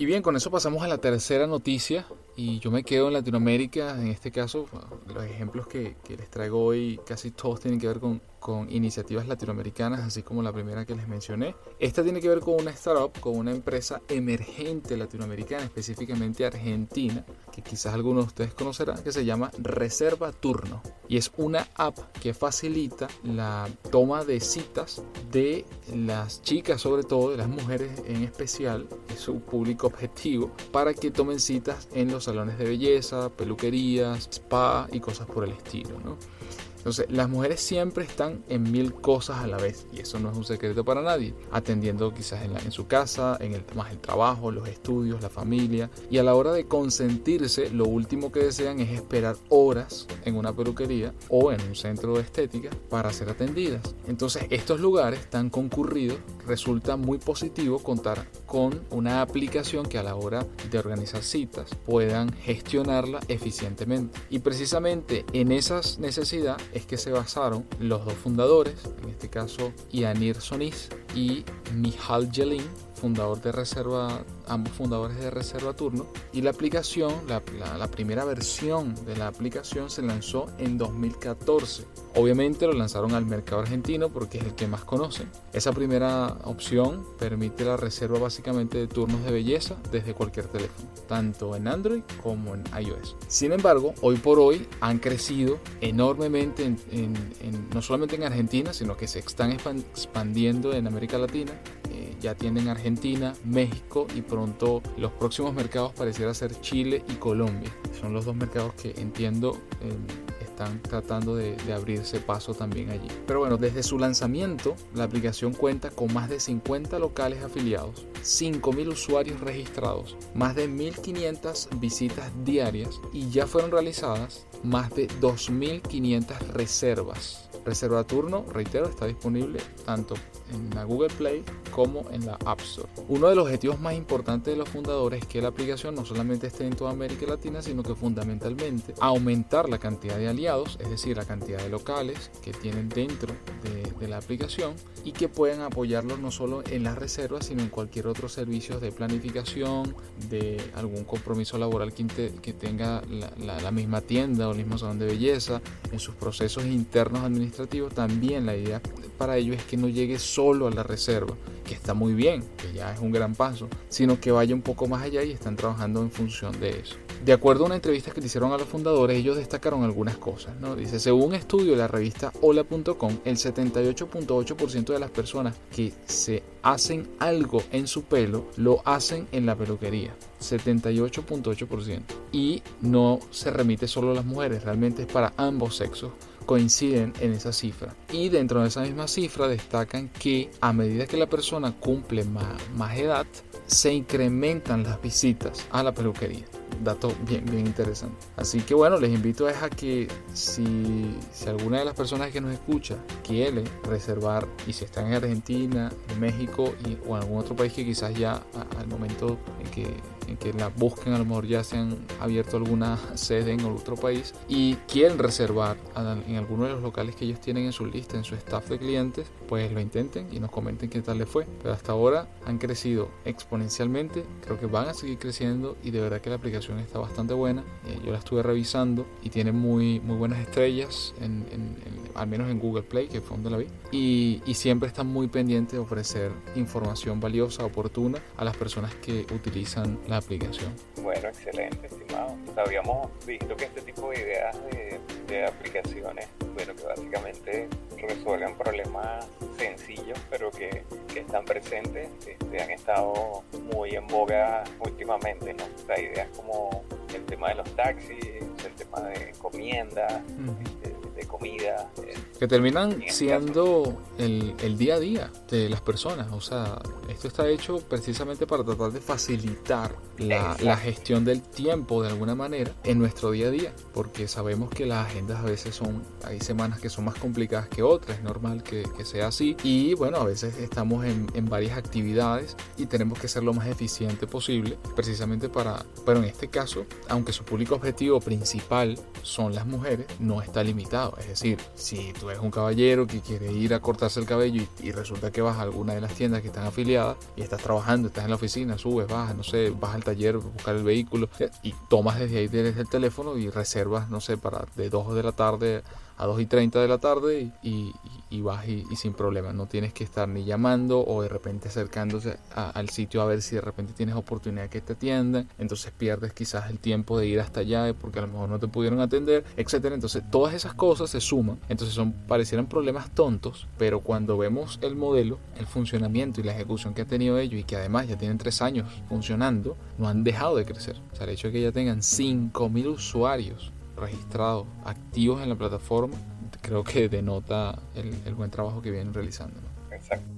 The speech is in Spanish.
Y bien, con eso pasamos a la tercera noticia y yo me quedo en Latinoamérica, en este caso, los ejemplos que, les traigo hoy casi todos tienen que ver con, con iniciativas latinoamericanas, así como la primera que les mencioné. Esta tiene que ver con una startup, con una empresa emergente latinoamericana, específicamente argentina, que quizás algunos de ustedes conocerán, que se llama Reserva Turno. Y es una app que facilita la toma de citas de las chicas, sobre todo de las mujeres en especial, es su público objetivo, para que tomen citas en los salones de belleza, peluquerías, spa y cosas por el estilo. ¿no? Entonces, las mujeres siempre están en mil cosas a la vez y eso no es un secreto para nadie, atendiendo quizás en, su casa, en el, más el trabajo, los estudios, la familia y a la hora de consentirse, lo último que desean es esperar horas en una peluquería o en un centro de estética para ser atendidas. Entonces, estos lugares tan concurridos resulta muy positivo contar con una aplicación que a la hora de organizar citas puedan gestionarla eficientemente. Y precisamente en esas necesidades es que se basaron los dos fundadores, en este caso Yanir Sonis y Mihal Jelin, fundador de Reserva, ambos fundadores de Reserva Turno. Y la aplicación, la, la, la, primera versión de la aplicación se lanzó en 2014. Obviamente lo lanzaron al mercado argentino porque es el que más conocen. Esa primera opción permite la reserva básicamente de turnos de belleza desde cualquier teléfono, tanto en Android como en iOS. Sin embargo, hoy por hoy han crecido enormemente, en, en, en, no solamente en Argentina, sino que se están expandiendo en América Latina. Eh, ya tienen Argentina, México y pronto los próximos mercados pareciera ser Chile y Colombia. Son los dos mercados que entiendo eh, están tratando de, de, abrirse paso también allí. Pero bueno, desde su lanzamiento, la aplicación cuenta con más de 50 locales afiliados, 5.000 usuarios registrados, más de 1.500 visitas diarias y ya fueron realizadas más de 2.500 reservas. Reserva turno, reitero, está disponible tanto en la Google Play como en la App Store. Uno de los objetivos más importantes de los fundadores es que la aplicación no solamente esté en toda América Latina, sino que fundamentalmente aumentar la cantidad de aliados, es decir, la cantidad de locales que tienen dentro de, de la aplicación y que puedan apoyarlos no solo en las reservas, sino en cualquier otro servicio de planificación, de algún compromiso laboral que, que tenga la, la, la misma tienda o el mismo salón de belleza, en sus procesos internos administrativos. También la idea para ello es que no llegue solo a la reserva, que está muy bien, que ya es un gran paso, sino que vaya un poco más allá y están trabajando en función de eso. De acuerdo a una entrevista que le hicieron a los fundadores, ellos destacaron algunas cosas. ¿no? Dice, según un estudio de la revista hola.com, el 78.8% de las personas que se hacen algo en su pelo lo hacen en la peluquería. 78.8%. Y no se remite solo a las mujeres, realmente es para ambos sexos coinciden en esa cifra. Y dentro de esa misma cifra destacan que a medida que la persona cumple más, más edad, se incrementan las visitas a la peluquería. Dato bien, bien interesante. Así que bueno, les invito a que si, si alguna de las personas que nos escucha quiere reservar y si están en Argentina, en México y, o en algún otro país que quizás ya a, al momento en que que la busquen, a lo mejor ya se han abierto alguna sede en otro país y quieren reservar en alguno de los locales que ellos tienen en su lista, en su staff de clientes, pues lo intenten y nos comenten qué tal les fue. Pero hasta ahora han crecido exponencialmente, creo que van a seguir creciendo y de verdad que la aplicación está bastante buena. Eh, yo la estuve revisando y tiene muy, muy buenas estrellas, en, en, en, al menos en Google Play, que fue donde la vi. Y, y siempre están muy pendientes de ofrecer información valiosa, oportuna a las personas que utilizan la aplicación. Bueno, excelente, estimado. Habíamos visto que este tipo de ideas de, de aplicaciones, bueno, que básicamente resuelven problemas sencillos, pero que, que están presentes, este, han estado muy en boga últimamente, ¿no? O sea, ideas como el tema de los taxis, el tema de encomienda, uh -huh. de, de, comida. Eh, que terminan siendo el, el, día a día de las personas. O sea, esto está hecho precisamente para tratar de facilitar la, la, gestión del tiempo de alguna manera en nuestro día a día, porque sabemos que las agendas a veces son, hay semanas que son más complicadas que otras, es normal que, que sea así. Y bueno, a veces estamos en, en, varias actividades y tenemos que ser lo más eficiente posible, precisamente para, pero en este caso, aunque su público objetivo principal son las mujeres, no está limitado. Es decir, si tú eres un caballero que quiere ir a cortarse el cabello y, resulta que vas a alguna de las tiendas que están afiliadas y estás trabajando, estás en la oficina, subes, bajas, no sé, vas al taller, buscar el vehículo y tomas desde ahí desde el teléfono y reservas, no sé, para de 2 de la tarde a 2 y 30 de la tarde y, vas y, sin problema. No tienes que estar ni llamando o de repente acercándose al sitio a ver si de repente tienes oportunidad que te atiendan. Entonces pierdes quizás el tiempo de ir hasta allá porque a lo mejor no te pudieron atender, etcétera. Entonces todas esas cosas se suman. Entonces son parecieran problemas tontos, pero cuando vemos el modelo, el funcionamiento y la ejecución que ha tenido ellos y que además ya tienen tres años funcionando, no han dejado de crecer. O sea, el hecho de que ya tengan 5.000 usuarios registrados, activos en la plataforma, creo que denota el, buen trabajo que vienen realizando. Exacto.